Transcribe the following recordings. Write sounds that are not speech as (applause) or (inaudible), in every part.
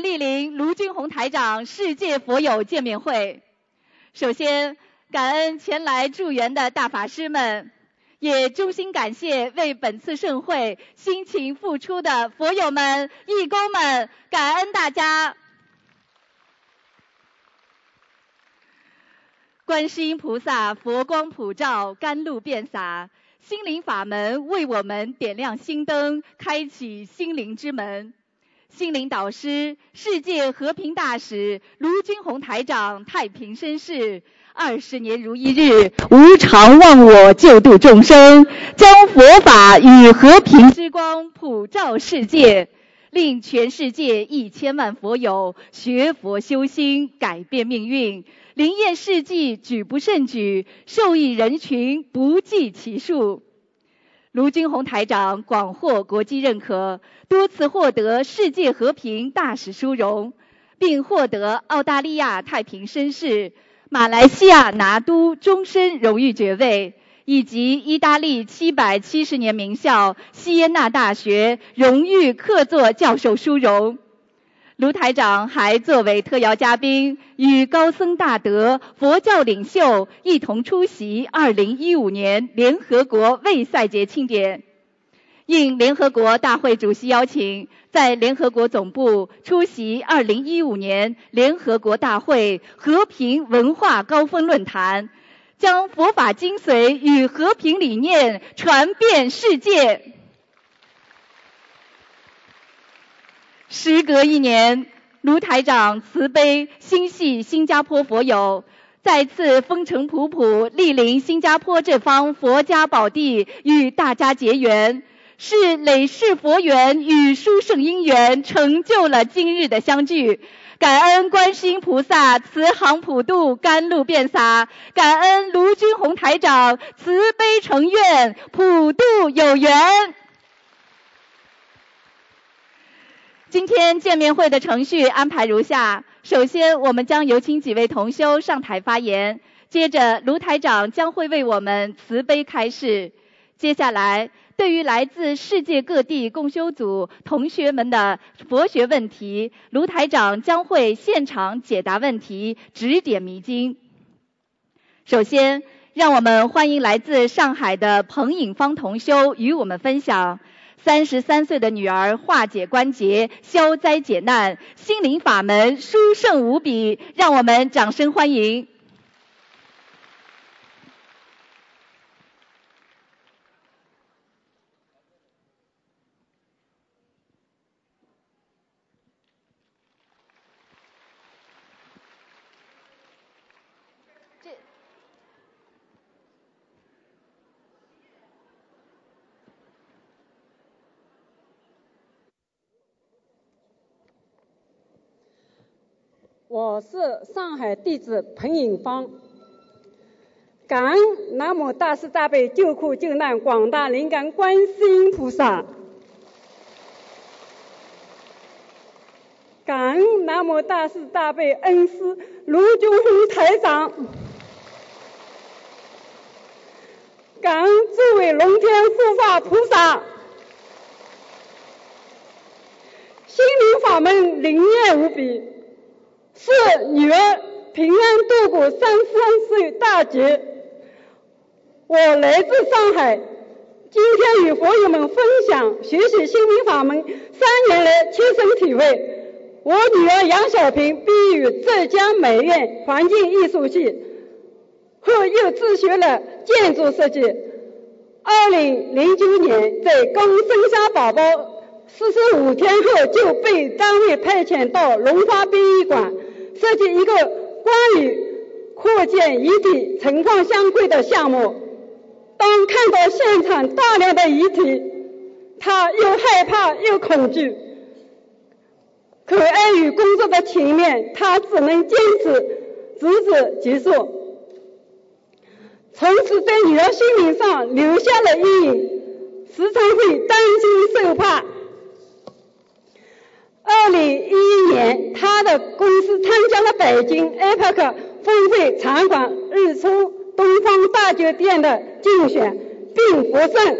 莅临卢军宏台长世界佛友见面会。首先，感恩前来助缘的大法师们，也衷心感谢为本次盛会辛勤付出的佛友们、义工们，感恩大家。观世音菩萨佛光普照，甘露遍洒，心灵法门为我们点亮心灯，开启心灵之门。心灵导师、世界和平大使卢军宏台长太平绅士，二十年如一日，无常忘我，救度众生，将佛法与和平之光普照世界，令全世界一千万佛友学佛修心，改变命运，灵验事迹举不胜举，受益人群不计其数。卢军宏台长广获国际认可，多次获得世界和平大使殊荣，并获得澳大利亚太平绅士、马来西亚拿督终身荣誉爵位，以及意大利七百七十年名校锡耶纳大学荣誉客座教授殊荣。卢台长还作为特邀嘉宾，与高僧大德、佛教领袖一同出席2015年联合国卫赛节庆典。应联合国大会主席邀请，在联合国总部出席2015年联合国大会和平文化高峰论坛，将佛法精髓与和平理念传遍世界。时隔一年，卢台长慈悲心系新加坡佛友，再次风尘仆仆莅临新加坡这方佛家宝地，与大家结缘，是累世佛缘与殊胜因缘，成就了今日的相聚。感恩观世音菩萨慈航普渡，甘露遍洒；感恩卢军宏台长慈悲成愿，普渡有缘。今天见面会的程序安排如下：首先，我们将有请几位同修上台发言；接着，卢台长将会为我们慈悲开示；接下来，对于来自世界各地共修组同学们的佛学问题，卢台长将会现场解答问题，指点迷津。首先，让我们欢迎来自上海的彭颖芳同修与我们分享。三十三岁的女儿化解关节、消灾解难，心灵法门殊胜无比，让我们掌声欢迎。我是上海弟子彭颖芳，感恩南无大慈大悲救苦救难广大灵感观世音菩萨，感恩南无大慈大悲恩师卢军宏台长，感恩诸位龙天护法菩萨，心灵法门灵验无比。是女儿平安度过三三岁大劫。我来自上海，今天与佛友们分享学习心灵法门三年来亲身体会。我女儿杨小平毕业于浙江美院环境艺术系，后又自学了建筑设计。二零零九年在刚生下宝宝四十五天后，就被单位派遣到龙华殡仪馆。设计一个关于扩建遗体情况相关的项目。当看到现场大量的遗体，他又害怕又恐惧。可碍于工作的情面，他只能坚持直至结束。从此在女儿心灵上留下了阴影，时常会担心受怕。二零一一年，他的公司参加了北京 APEC 峰会场馆日出东方大酒店的竞选，并获胜。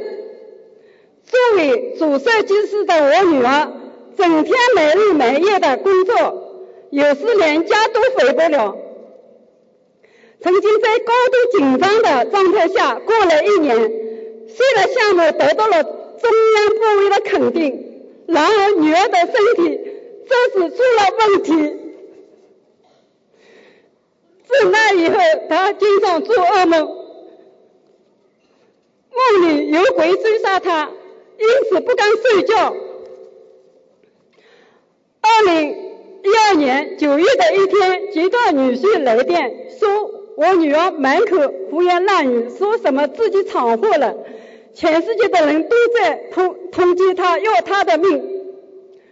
作为主设计师的我女儿，整天没日没夜的工作，有时连家都回不了。曾经在高度紧张的状态下过了一年，虽然项目得到了中央部委的肯定，然而女儿的身体这是出了问题。自那以后，她经常做噩梦，梦里有鬼追杀她，因此不敢睡觉。二零一二年九月的一天，接到女婿来电说。我女儿满口胡言乱语，说什么自己闯祸了，全世界的人都在通通缉他，要他的命，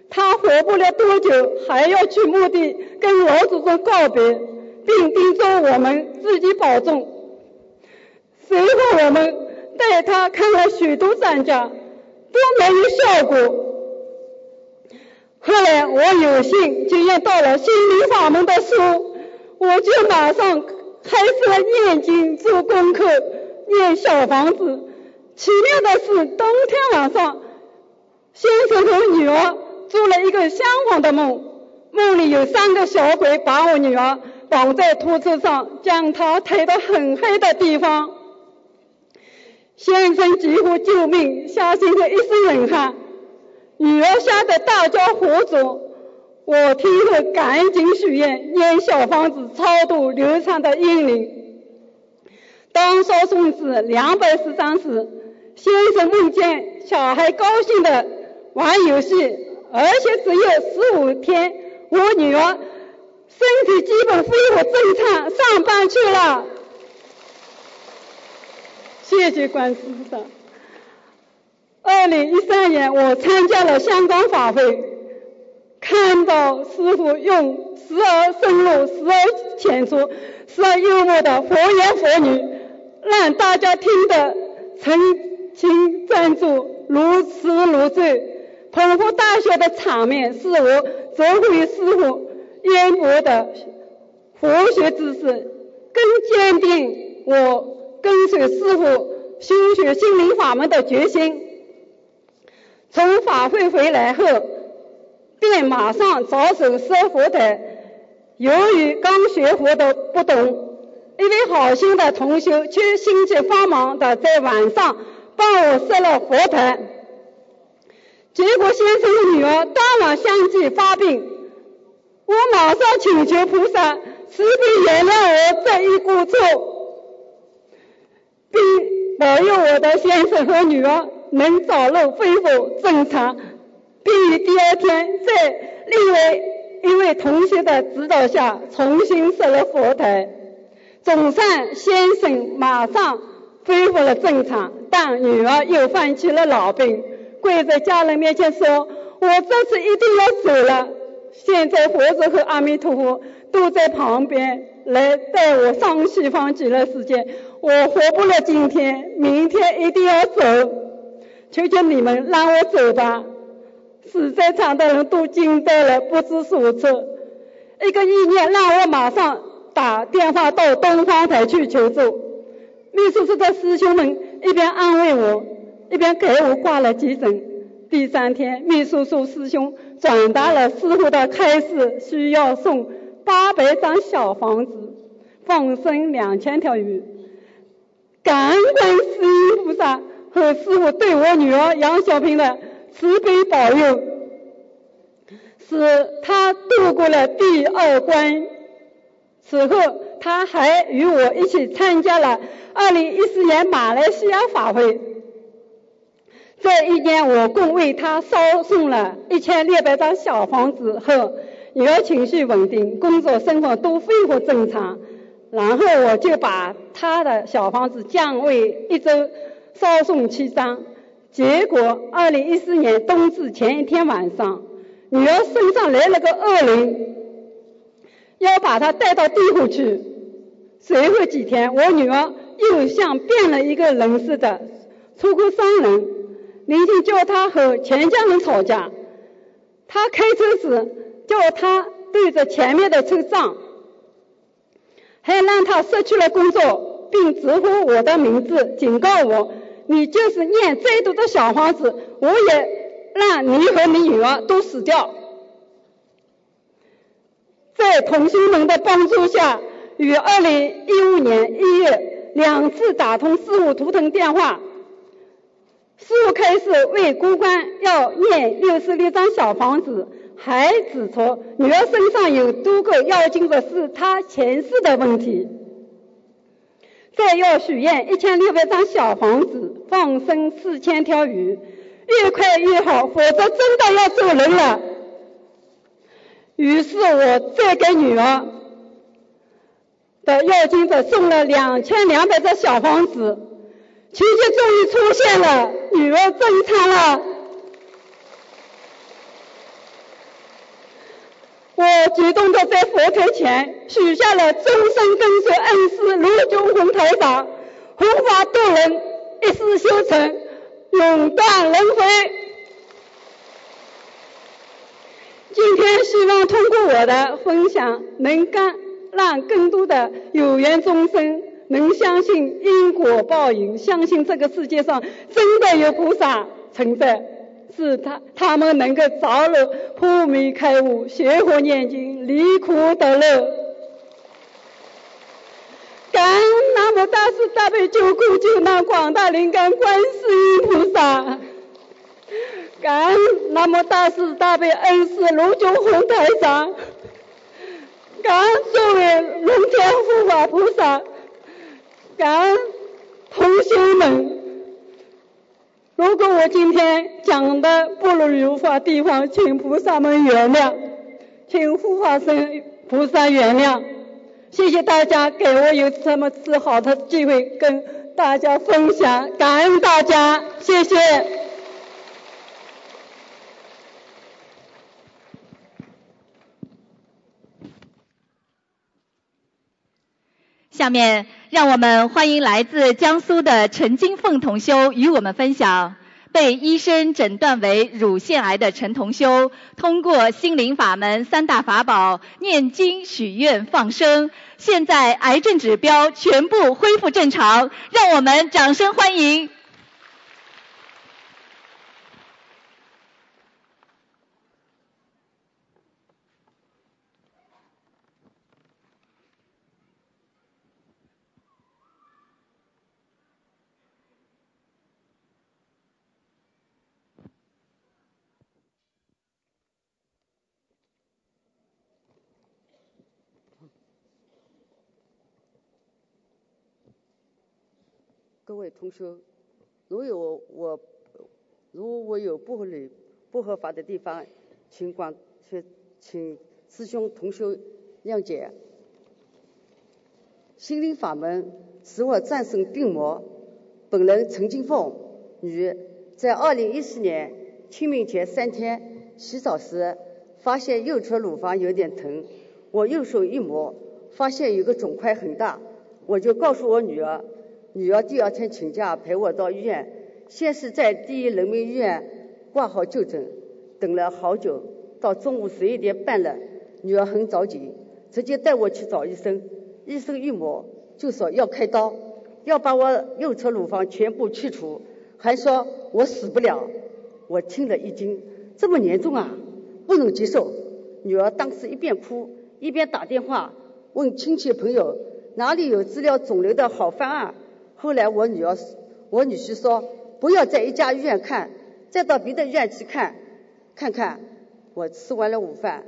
他活不了多久，还要去墓地跟老祖宗告别，并叮嘱我们自己保重。随后我们带他看了许多专家，都没有效果。后来我有幸经验到了心灵法门的书，我就马上。开始了念经做功课，念小房子。奇妙的是，当天晚上，先生和女儿做了一个相反的梦。梦里有三个小鬼把我女儿绑在拖车上，将她推到很黑的地方。先生几乎救命，下心后一身冷汗。女儿吓得大叫活着。我听后赶紧许愿，念小房子超度流产的婴灵。当烧送至两百十张时，先生梦见小孩高兴的玩游戏，而且只有十五天，我女儿身体基本恢复正常，上班去了。谢谢观世菩萨。二零一三年，我参加了香港法会。看到师傅用时而深入、时而浅出、时而幽默的佛言佛语，让大家听得沉请站住、如痴如醉，捧腹大笑的场面，是我折回师傅渊博的佛学知识，更坚定我跟随师傅修学心灵法门的决心。从法会回来后。便马上着手设佛台。由于刚学佛的不懂，一位好心的同修却心急慌忙的在晚上帮我设了佛台。结果先生的女儿当晚相继发病，我马上请求菩萨慈悲原谅我这一过错，并保佑我的先生和女儿能早日恢复正常。并于第二天，在另外一位同学的指导下，重新设了佛台。总算先生马上恢复了正常，但女儿又犯起了老病，跪在家人面前说：“我这次一定要走了。”现在佛祖和阿弥陀佛都在旁边来带我上西方极乐世界，我活不了今天，明天一定要走。求求你们让我走吧。死在场的人都惊呆了，不知所措。一个意念让我马上打电话到东方台去求助。秘书处的师兄们一边安慰我，一边给我挂了急诊。第三天，秘书处师兄转达了师傅的开示，需要送八百张小房子，放生两千条鱼。感恩观世音菩萨和师傅对我女儿杨小平的。慈悲保佑，使他度过了第二关。此后，他还与我一起参加了2014年马来西亚法会。这一年，我共为他烧送了一千六百张小房子后，女儿情绪稳定，工作生活都恢复正常。然后，我就把他的小房子降为一周烧送七张。结果，二零一四年冬至前一天晚上，女儿身上来了个恶灵，要把他带到地府去。随后几天，我女儿又像变了一个人似的，出口伤人。林静叫她和全家人吵架，她开车时叫他对着前面的车撞，还让他失去了工作，并直呼我的名字，警告我。你就是念再多的小房子，我也让你和你女儿都死掉。在同学们的帮助下，于二零一五年一月两次打通事务图腾电话，师傅开始为孤关要念六十六张小房子，还指出女儿身上有多个要紧的是她前世的问题。再要许愿一千六百张小房子，放生四千条鱼，越快越好，否则真的要走人了。于是我再给女儿的要金子送了两千两百张小房子，奇迹终于出现了，女儿正常了。我激动的在佛台前许下了终身跟随恩师卢俊宏台长，弘法度人，一世修成，永断轮回。今天希望通过我的分享，能干让更多的有缘众生能相信因果报应，相信这个世界上真的有菩萨存在。是他，他们能够早日破迷开悟，学佛念经，离苦得乐。感恩南无大慈大悲救苦救难广大灵感观世音菩萨，感恩南无大慈大悲恩师卢俊宏台长，感恩诸位龙天护法菩萨，感恩同学们。如果我今天讲的不如如法地方，请菩萨们原谅，请护法神菩萨原谅。谢谢大家给我有这么次好的机会跟大家分享，感恩大家，谢谢。下面。让我们欢迎来自江苏的陈金凤同修与我们分享，被医生诊断为乳腺癌的陈同修，通过心灵法门三大法宝念经、许愿、放生，现在癌症指标全部恢复正常，让我们掌声欢迎。各位同学，如有我如我有不合理、不合法的地方，请广请请师兄同学谅解。心灵法门使我战胜病魔。本人陈金凤，女，在二零一四年清明前三天洗澡时，发现右侧乳房有点疼，我右手一摸，发现有个肿块很大，我就告诉我女儿。女儿第二天请假陪我到医院，先是在第一人民医院挂号就诊，等了好久，到中午十一点半了，女儿很着急，直接带我去找医生。医生一摸就说要开刀，要把我右侧乳房全部去除，还说我死不了。我听了一惊，这么严重啊，不能接受。女儿当时一边哭一边打电话问亲戚朋友哪里有治疗肿瘤的好方案。后来我女儿，我女婿说不要在一家医院看，再到别的医院去看，看看。我吃完了午饭，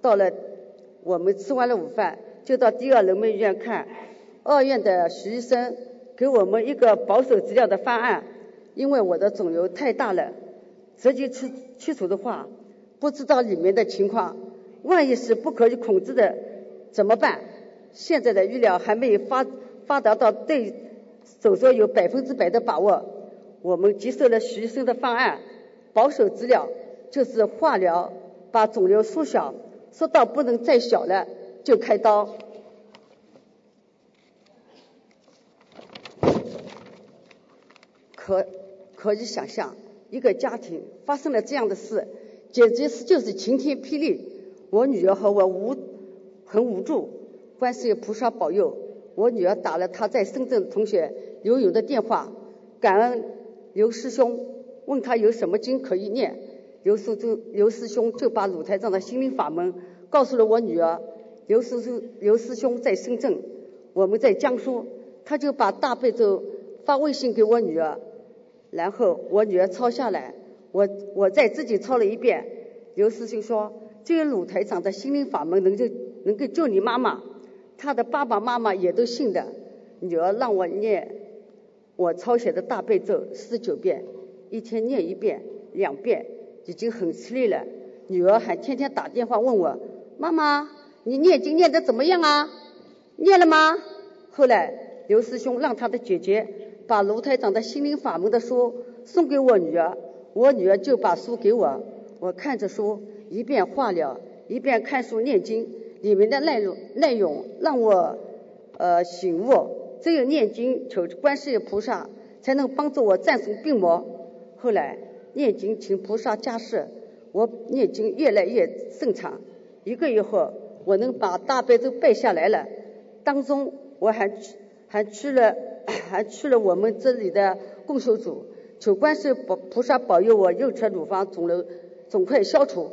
到了我们吃完了午饭，就到第二人民医院看。二院的徐医生给我们一个保守治疗的方案，因为我的肿瘤太大了，直接去去除的话，不知道里面的情况，万一是不可以控制的怎么办？现在的医疗还没有发发达到对。手术有百分之百的把握，我们接受了徐医生的方案，保守治疗就是化疗，把肿瘤缩小，缩到不能再小了就开刀。可可以想象，一个家庭发生了这样的事，简直是就是晴天霹雳。我女儿和我无很无助，观世音菩萨保佑。我女儿打了她在深圳同学刘勇的电话，感恩刘师兄，问他有什么经可以念。刘师兄刘师兄就把鲁台长的心灵法门告诉了我女儿。刘师兄刘师兄在深圳，我们在江苏，他就把大悲咒发微信给我女儿，然后我女儿抄下来，我我再自己抄了一遍。刘师兄说，这个鲁台长的心灵法门能就能够救你妈妈，他的爸爸妈妈也都信的。女儿让我念我抄写的大悲咒四十九遍，一天念一遍、两遍，已经很吃力了。女儿还天天打电话问我，妈妈。你念经念得怎么样啊？念了吗？后来刘师兄让他的姐姐把卢台长的心灵法门的书送给我女儿，我女儿就把书给我，我看着书一边化疗一边看书念经，里面的内容内容让我呃醒悟，只有念经求观世音菩萨才能帮助我战胜病魔。后来念经请菩萨加持，我念经越来越顺畅，一个月后。我能把大悲咒背下来了，当中我还去还去了 (coughs) 还去了我们这里的供修组，求观世保菩萨保佑我右侧乳房肿瘤肿块消除。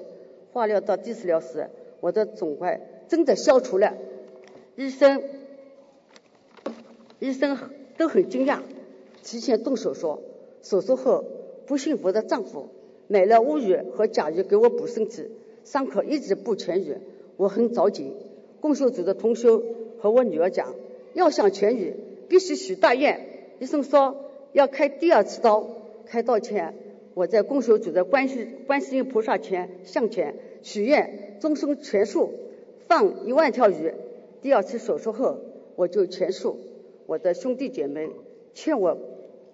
化疗到第四疗时，我的肿块真的消除了，医生医生都很惊讶，提前动手术。手术后不幸福的丈夫买了乌鱼和甲鱼给我补身体，伤口一直不痊愈。我很着急，供修组的同修和我女儿讲，要想痊愈，必须许大愿。医生说要开第二次刀，开刀前，我在供修组的观世观世音菩萨前向前许愿，终身全素，放一万条鱼。第二次手术后，我就全素。我的兄弟姐妹劝我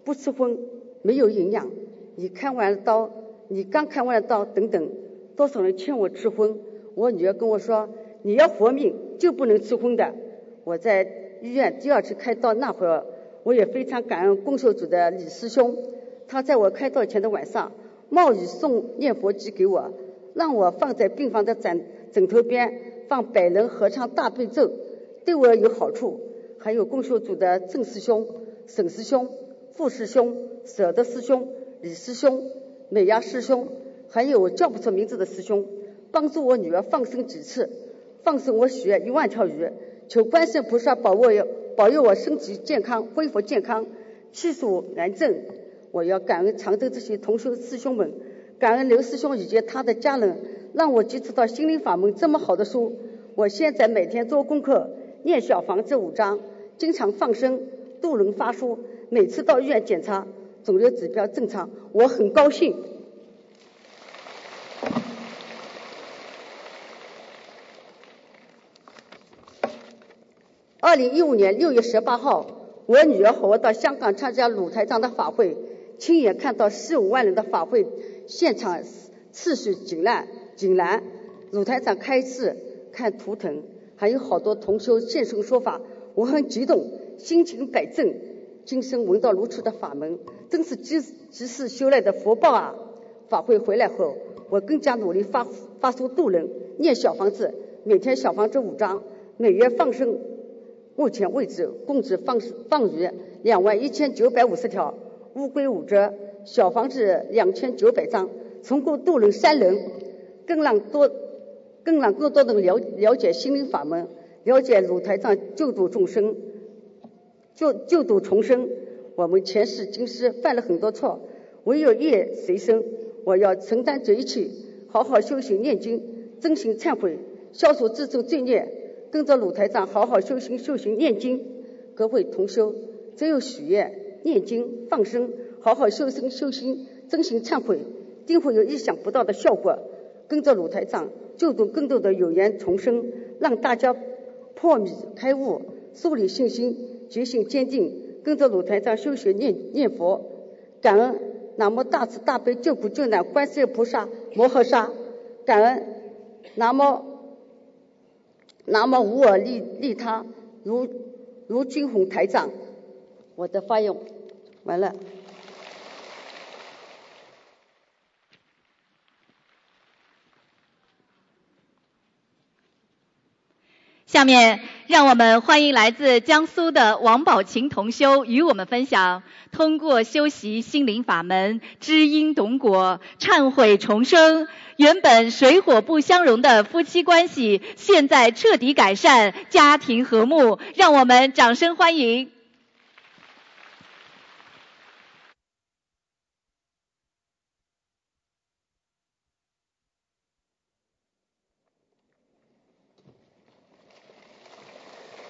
不吃荤，没有营养。你看完了刀，你刚看完了刀，等等，多少人劝我吃荤。我女儿跟我说：“你要活命就不能吃荤的。”我在医院第二次开刀那会儿，我也非常感恩供修组的李师兄，他在我开刀前的晚上，冒雨送念佛机给我，让我放在病房的枕枕头边，放百人合唱大悲咒，对我有好处。还有供修组的郑师兄、沈师兄、傅师兄、舍得师兄、李师兄、美亚师兄，还有我叫不出名字的师兄。帮助我女儿放生几次，放生我许愿一万条鱼，求观世菩萨保佑保佑我身体健康，恢复健康，去除癌症。我要感恩常州这些同修师兄们，感恩刘师兄以及他的家人，让我接触到心灵法门这么好的书。我现在每天做功课，念小房子五章，经常放生，度人发书，每次到医院检查，肿瘤指标正常，我很高兴。二零一五年六月十八号，我女儿和我到香港参加鲁台长的法会，亲眼看到四五万人的法会现场次序井然井然。鲁台长开示看图腾，还有好多同修现身说法，我很激动，心情百正。今生闻到如此的法门，真是积积世修来的福报啊！法会回来后，我更加努力发发出度人，念小房子，每天小房子五张，每月放生。目前为止，共计放放鱼两万一千九百五十条，乌龟五只，小房子两千九百张，成功渡人三人，更让多更让更多人了了解心灵法门，了解鲁台上救度众生，救救度重生。我们前世今世犯了很多错，唯有业随身，我要承担这一切，好好修行念经，真心忏悔，消除自身罪孽。跟着鲁台长好好修行修行念经，各位同修，只有许愿、念经、放生，好好修身修心，真心忏悔，定会有意想不到的效果。跟着鲁台长，救度更多的有缘重生，让大家破迷开悟，树立信心，决心坚定。跟着鲁台长修学念念佛，感恩南无大慈大悲救苦救难观世音菩萨摩诃萨，感恩南无。那么无我利利他，如如金红台长，我的发言完了。下面让我们欢迎来自江苏的王宝琴同修与我们分享：通过修习心灵法门，知音懂果，忏悔重生，原本水火不相容的夫妻关系，现在彻底改善，家庭和睦。让我们掌声欢迎。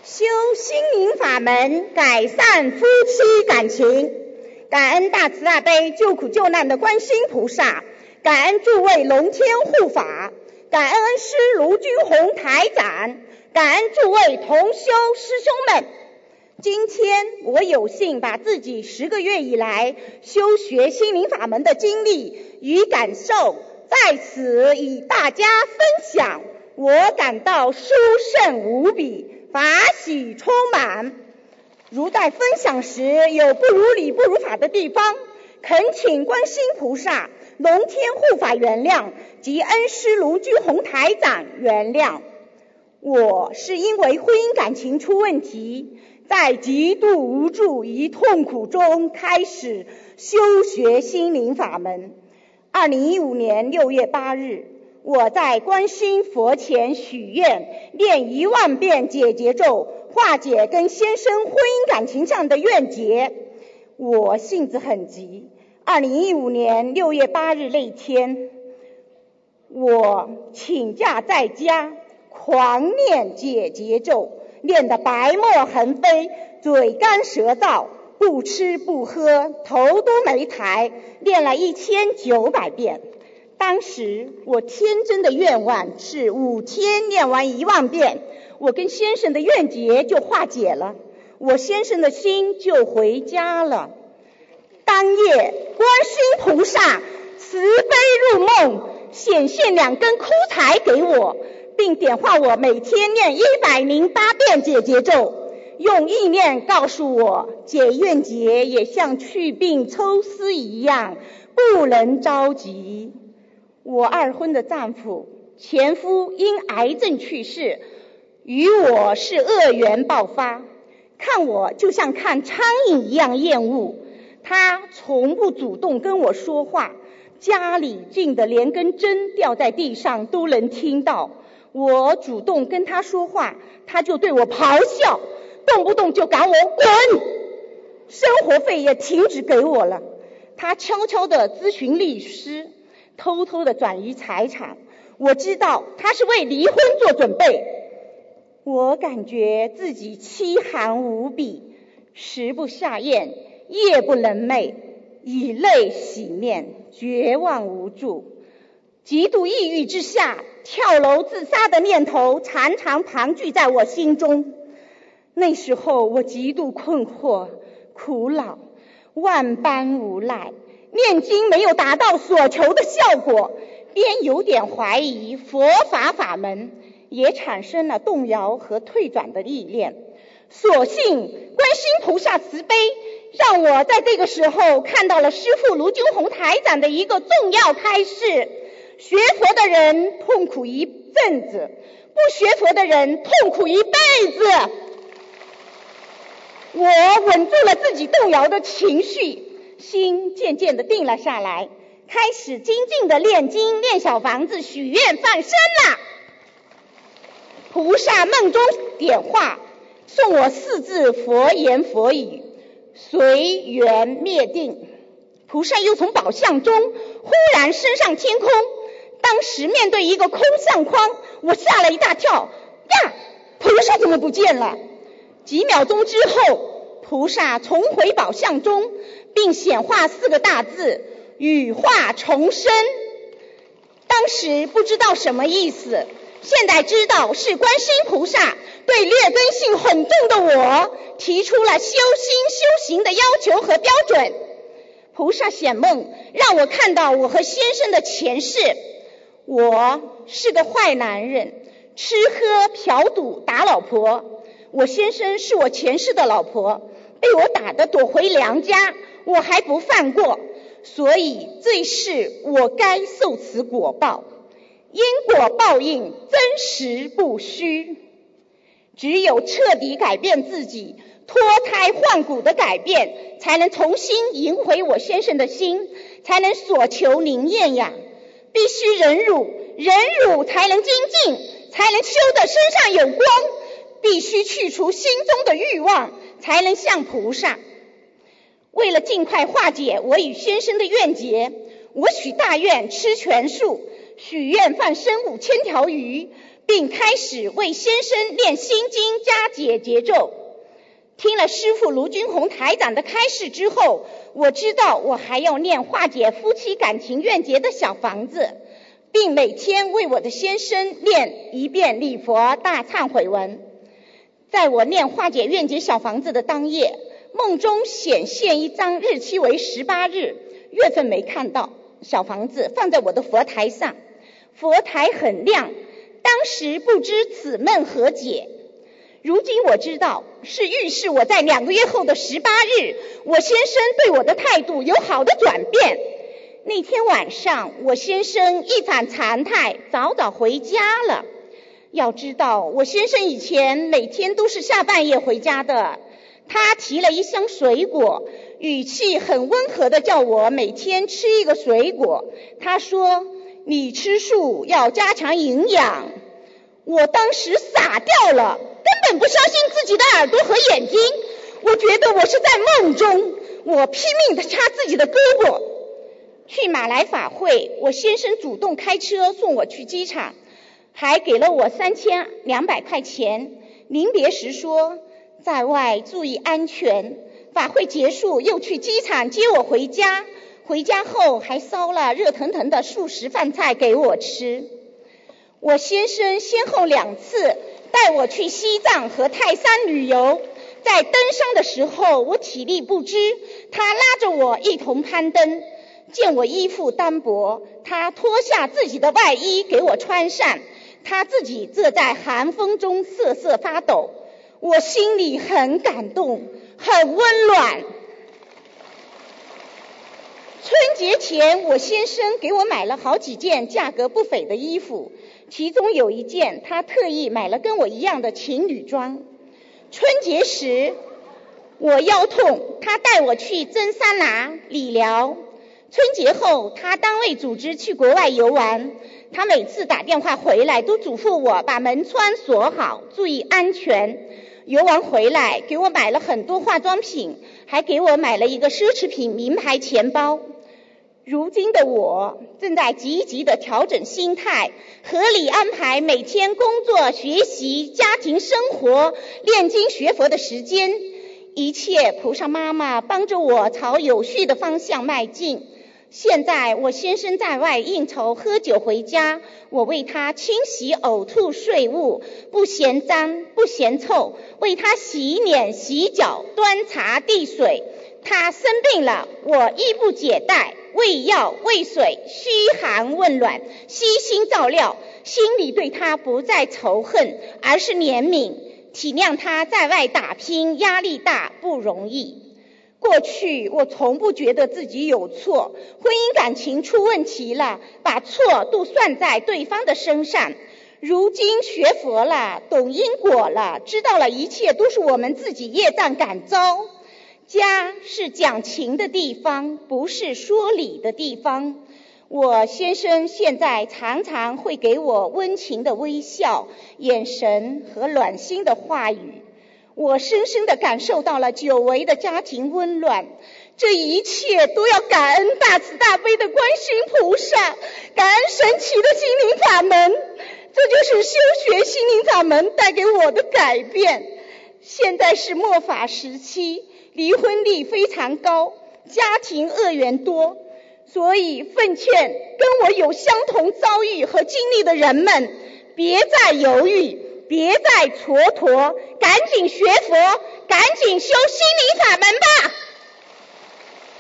修心灵法门，改善夫妻感情。感恩大慈大悲救苦救难的观世音菩萨，感恩诸位龙天护法，感恩恩师卢军宏台长，感恩诸位同修师兄们。今天我有幸把自己十个月以来修学心灵法门的经历与感受，在此与大家分享，我感到殊胜无比。法喜充满，如在分享时有不如理不如法的地方，恳请观世菩萨、龙天护法原谅及恩师卢居宏台长原谅。我是因为婚姻感情出问题，在极度无助与痛苦中开始修学心灵法门。二零一五年六月八日。我在观音佛前许愿，念一万遍解结咒，化解跟先生婚姻感情上的怨结。我性子很急。二零一五年六月八日那天，我请假在家，狂念解结咒，念得白沫横飞，嘴干舌燥，不吃不喝，头都没抬，念了一千九百遍。当时我天真的愿望是五天念完一万遍，我跟先生的怨结就化解了，我先生的心就回家了。当夜，观世菩萨慈悲入梦，显现两根枯柴给我，并点化我每天念一百零八遍解结咒，用意念告诉我，解怨结也像去病抽丝一样，不能着急。我二婚的丈夫前夫因癌症去世，与我是恶缘爆发，看我就像看苍蝇一样厌恶。他从不主动跟我说话，家里近的连根针掉在地上都能听到。我主动跟他说话，他就对我咆哮，动不动就赶我滚。生活费也停止给我了。他悄悄地咨询律师。偷偷的转移财产，我知道他是为离婚做准备。我感觉自己凄寒无比，食不下咽，夜不能寐，以泪洗面，绝望无助，极度抑郁之下，跳楼自杀的念头常常盘踞在我心中。那时候我极度困惑、苦恼，万般无奈。念经没有达到所求的效果，便有点怀疑佛法法门，也产生了动摇和退转的意念。所幸观世菩萨慈悲，让我在这个时候看到了师父卢军宏台长的一个重要开示：学佛的人痛苦一阵子，不学佛的人痛苦一辈子。我稳住了自己动摇的情绪。心渐渐的定了下来，开始精进的念经、念小房子、许愿、放生了。菩萨梦中点化，送我四字佛言佛语，随缘灭定。菩萨又从宝相中忽然升上天空，当时面对一个空相框，我吓了一大跳，呀，菩萨怎么不见了？几秒钟之后，菩萨重回宝相中。并显化四个大字“羽化重生”。当时不知道什么意思，现在知道是观世音菩萨对劣根性很重的我提出了修心修行的要求和标准。菩萨显梦，让我看到我和先生的前世。我是个坏男人，吃喝嫖赌打老婆。我先生是我前世的老婆，被我打得躲回娘家。我还不放过，所以这世我该受此果报。因果报应真实不虚。只有彻底改变自己，脱胎换骨的改变，才能重新赢回我先生的心，才能所求灵验呀！必须忍辱，忍辱才能精进，才能修得身上有光。必须去除心中的欲望，才能像菩萨。为了尽快化解我与先生的怨结，我许大愿吃全素，许愿放生五千条鱼。并开始为先生念心经加解结咒。听了师父卢军红台长的开示之后，我知道我还要念化解夫妻感情怨结的小房子，并每天为我的先生念一遍礼佛大忏悔文。在我念化解怨结小房子的当夜，梦中显现一张日期为十八日，月份没看到，小房子放在我的佛台上，佛台很亮。当时不知此梦何解，如今我知道是预示我在两个月后的十八日，我先生对我的态度有好的转变。那天晚上，我先生一反常态，早早回家了。要知道，我先生以前每天都是下半夜回家的。他提了一箱水果，语气很温和的叫我每天吃一个水果。他说。你吃素要加强营养，我当时傻掉了，根本不相信自己的耳朵和眼睛。我觉得我是在梦中，我拼命的掐自己的胳膊。去马来法会，我先生主动开车送我去机场，还给了我三千两百块钱。临别时说，在外注意安全。法会结束，又去机场接我回家。回家后还烧了热腾腾的素食饭菜给我吃。我先生先后两次带我去西藏和泰山旅游，在登山的时候我体力不支，他拉着我一同攀登。见我衣服单薄，他脱下自己的外衣给我穿上，他自己则在寒风中瑟瑟发抖。我心里很感动，很温暖。春节前，我先生给我买了好几件价格不菲的衣服，其中有一件他特意买了跟我一样的情侣装。春节时，我腰痛，他带我去蒸桑拿、理疗。春节后，他单位组织去国外游玩，他每次打电话回来都嘱咐我把门窗锁好，注意安全。游玩回来，给我买了很多化妆品，还给我买了一个奢侈品名牌钱包。如今的我正在积极的调整心态，合理安排每天工作、学习、家庭生活、炼经学佛的时间，一切菩萨妈妈帮着我朝有序的方向迈进。现在我先生在外应酬喝酒回家，我为他清洗呕吐秽物，不嫌脏不嫌臭，为他洗脸洗脚、端茶递水。他生病了，我衣不解带。喂药喂水，嘘寒问暖，悉心照料，心里对他不再仇恨，而是怜悯，体谅他在外打拼，压力大不容易。过去我从不觉得自己有错，婚姻感情出问题了，把错都算在对方的身上。如今学佛了，懂因果了，知道了一切都是我们自己业障感召。家是讲情的地方，不是说理的地方。我先生现在常常会给我温情的微笑、眼神和暖心的话语，我深深的感受到了久违的家庭温暖。这一切都要感恩大慈大悲的观世音菩萨，感恩神奇的心灵法门。这就是修学心灵法门带给我的改变。现在是末法时期。离婚率非常高，家庭恶缘多，所以奉劝跟我有相同遭遇和经历的人们，别再犹豫，别再蹉跎，赶紧学佛，赶紧修心灵法门吧。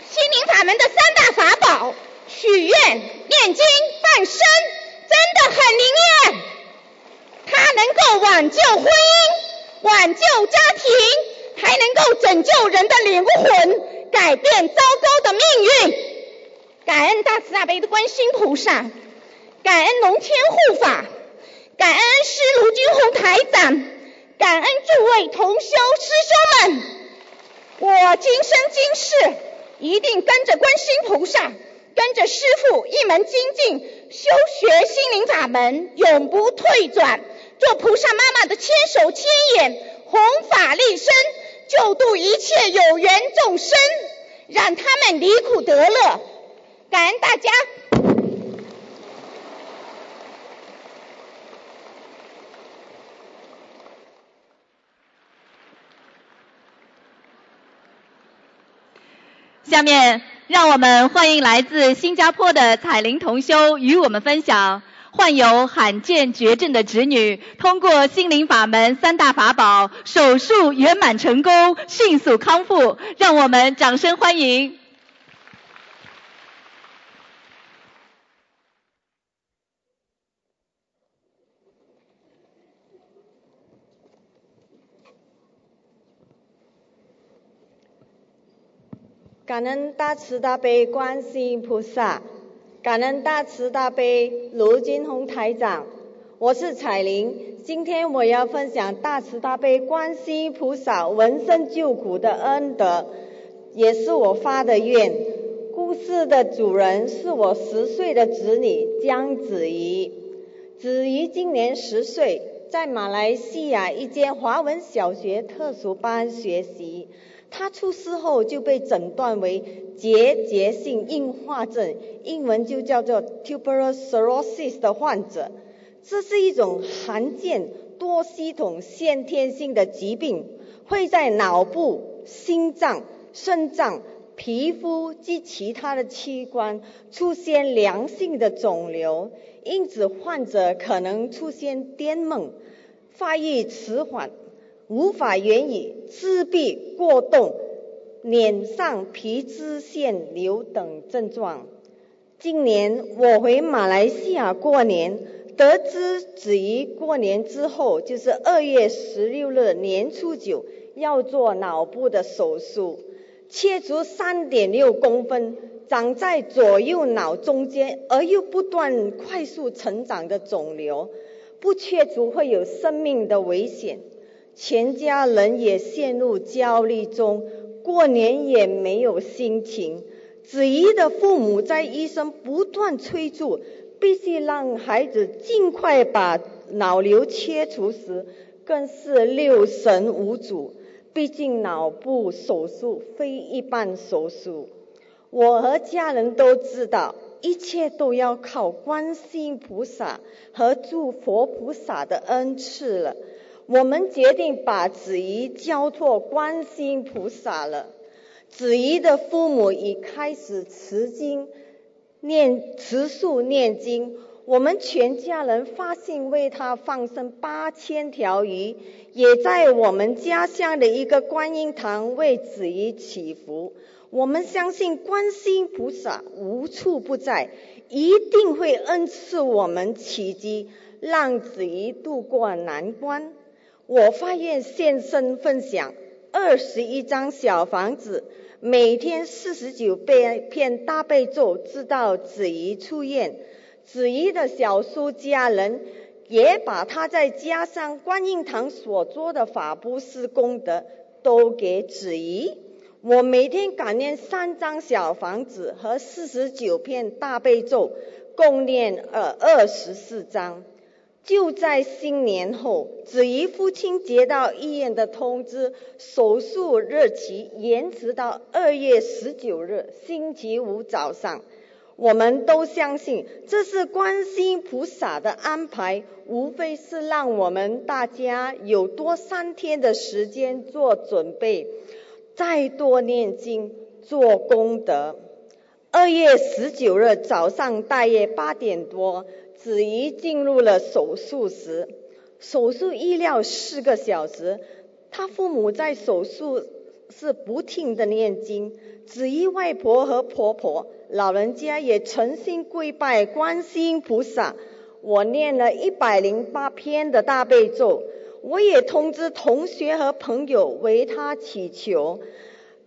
心灵法门的三大法宝：许愿、念经、放生，真的很灵验，它能够挽救婚姻，挽救家庭。还能够拯救人的灵魂，改变糟糕的命运。感恩大慈大悲的观世音菩萨，感恩龙天护法，感恩师卢军宏台长，感恩诸位同修师兄们，我今生今世一定跟着观世菩萨，跟着师父一门精进修学心灵法门，永不退转，做菩萨妈妈的千手千眼，弘法利生，救度一切有缘众生，让他们离苦得乐。感恩大家。下面，让我们欢迎来自新加坡的彩玲同修与我们分享，患有罕见绝症的侄女通过心灵法门三大法宝，手术圆满成功，迅速康复。让我们掌声欢迎。感恩大慈大悲观世音菩萨，感恩大慈大悲卢金红台长，我是彩玲，今天我要分享大慈大悲观世音菩萨闻声救苦的恩德，也是我发的愿。故事的主人是我十岁的子女江子怡，子怡今年十岁，在马来西亚一间华文小学特殊班学习。他出事后就被诊断为结节性硬化症，英文就叫做 tuberous sclerosis 的患者。这是一种罕见多系统先天性的疾病，会在脑部、心脏、肾脏、皮肤及其他的器官出现良性的肿瘤，因此患者可能出现癫梦、发育迟缓。无法言语、自闭、过动、脸上皮脂腺瘤等症状。今年我回马来西亚过年，得知子怡过年之后，就是二月十六日年初九要做脑部的手术，切除三点六公分、长在左右脑中间而又不断快速成长的肿瘤，不切除会有生命的危险。全家人也陷入焦虑中，过年也没有心情。子怡的父母在医生不断催促，必须让孩子尽快把脑瘤切除时，更是六神无主。毕竟脑部手术非一般手术，我和家人都知道，一切都要靠观世音菩萨和诸佛菩萨的恩赐了。我们决定把子怡交托观世菩萨了。子怡的父母已开始持经、念持素念经。我们全家人发心为他放生八千条鱼，也在我们家乡的一个观音堂为子怡祈福。我们相信观世音菩萨无处不在，一定会恩赐我们奇迹，让子怡渡过难关。我发愿现身分享二十一张小房子，每天四十九遍片大悲咒，直到子怡出院。子怡的小叔家人也把他在家乡观音堂所做的法布施功德都给子怡。我每天感念三张小房子和四十九片大悲咒，共念二二十四张。就在新年后，子怡父亲接到医院的通知，手术日期延迟到二月十九日星期五早上。我们都相信这是观世音菩萨的安排，无非是让我们大家有多三天的时间做准备，再多念经做功德。二月十九日早上大约八点多。子怡进入了手术室，手术医疗四个小时，他父母在手术室不停的念经，子怡外婆和婆婆老人家也诚心跪拜观世音菩萨。我念了一百零八篇的大悲咒，我也通知同学和朋友为他祈求，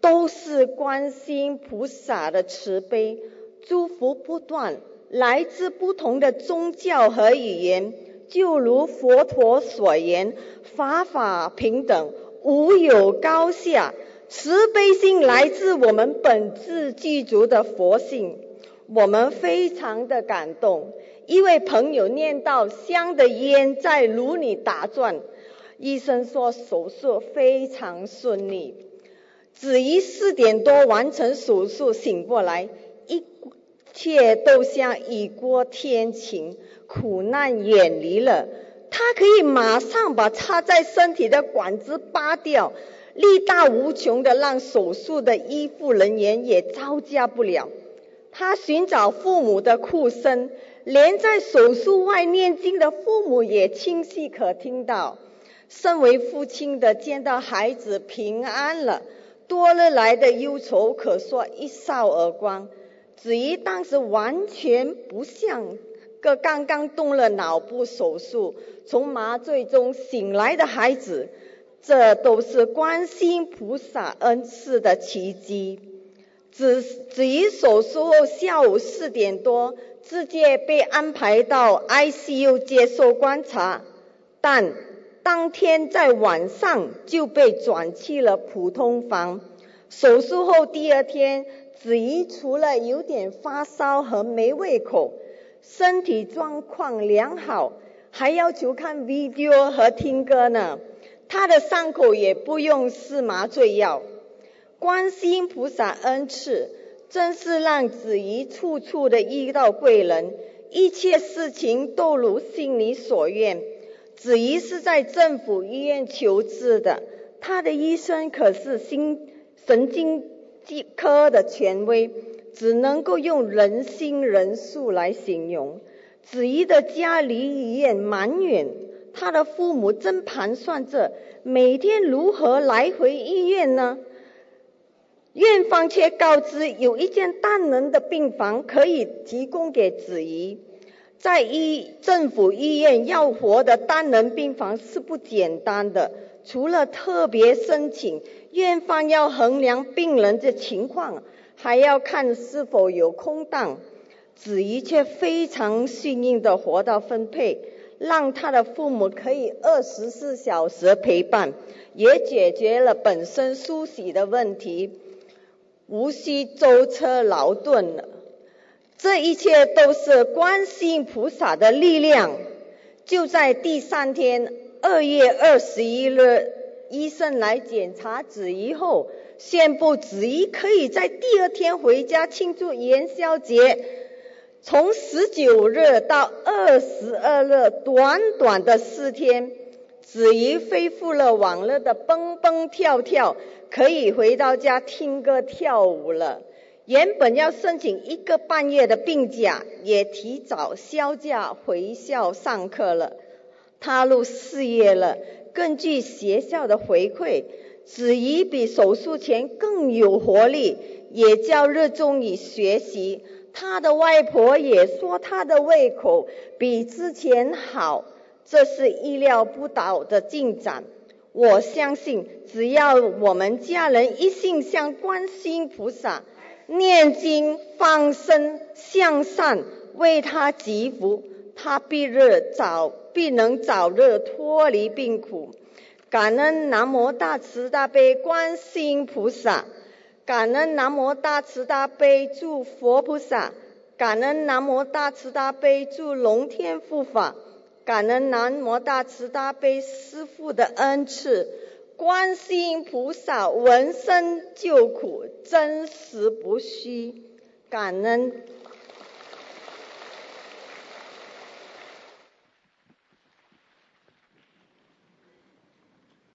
都是观世音菩萨的慈悲，祝福不断。来自不同的宗教和语言，就如佛陀所言，法法平等，无有高下。慈悲心来自我们本自具足的佛性，我们非常的感动。一位朋友念到香的烟在炉里打转，医生说手术非常顺利。子怡四点多完成手术，醒过来，一切都像雨过天晴，苦难远离了。他可以马上把插在身体的管子拔掉。力大无穷的，让手术的医护人员也招架不了。他寻找父母的哭声，连在手术外念经的父母也清晰可听到。身为父亲的见到孩子平安了，多日来的忧愁可说一扫而光。子怡当时完全不像个刚刚动了脑部手术、从麻醉中醒来的孩子。这都是观世菩萨恩赐的奇迹。子子怡手术后下午四点多，直接被安排到 ICU 接受观察，但当天在晚上就被转去了普通房。手术后第二天，子怡除了有点发烧和没胃口，身体状况良好，还要求看 video 和听歌呢。他的伤口也不用施麻醉药，观世音菩萨恩赐，真是让子怡处处的遇到贵人，一切事情都如心里所愿。子怡是在政府医院求治的，他的医生可是心神经科的权威，只能够用人心人数来形容。子怡的家离医院蛮远。他的父母正盘算着每天如何来回医院呢？院方却告知有一间单人的病房可以提供给子怡。在医政府医院要活的单人病房是不简单的，除了特别申请，院方要衡量病人的情况，还要看是否有空档。子怡却非常幸运的活到分配。让他的父母可以二十四小时陪伴，也解决了本身梳洗的问题，无需舟车劳顿了。这一切都是观世音菩萨的力量。就在第三天，二月二十一日，医生来检查子怡后，宣布子怡可以在第二天回家庆祝元宵节。从十九日到二十二日，短短的四天，子怡恢复了往日的蹦蹦跳跳，可以回到家听歌跳舞了。原本要申请一个半月的病假，也提早休假回校上课了。踏入四月了，根据学校的回馈，子怡比手术前更有活力，也较热衷于学习。他的外婆也说他的胃口比之前好，这是意料不到的进展。我相信，只要我们家人一心向观世音菩萨念经、放生、向善，为他祈福，他必日早必能早日脱离病苦。感恩南无大慈大悲观世音菩萨。感恩南无大慈大悲诸佛菩萨，感恩南无大慈大悲诸龙天护法，感恩南无大慈大悲师父的恩赐，观世音菩萨闻声救苦，真实不虚，感恩。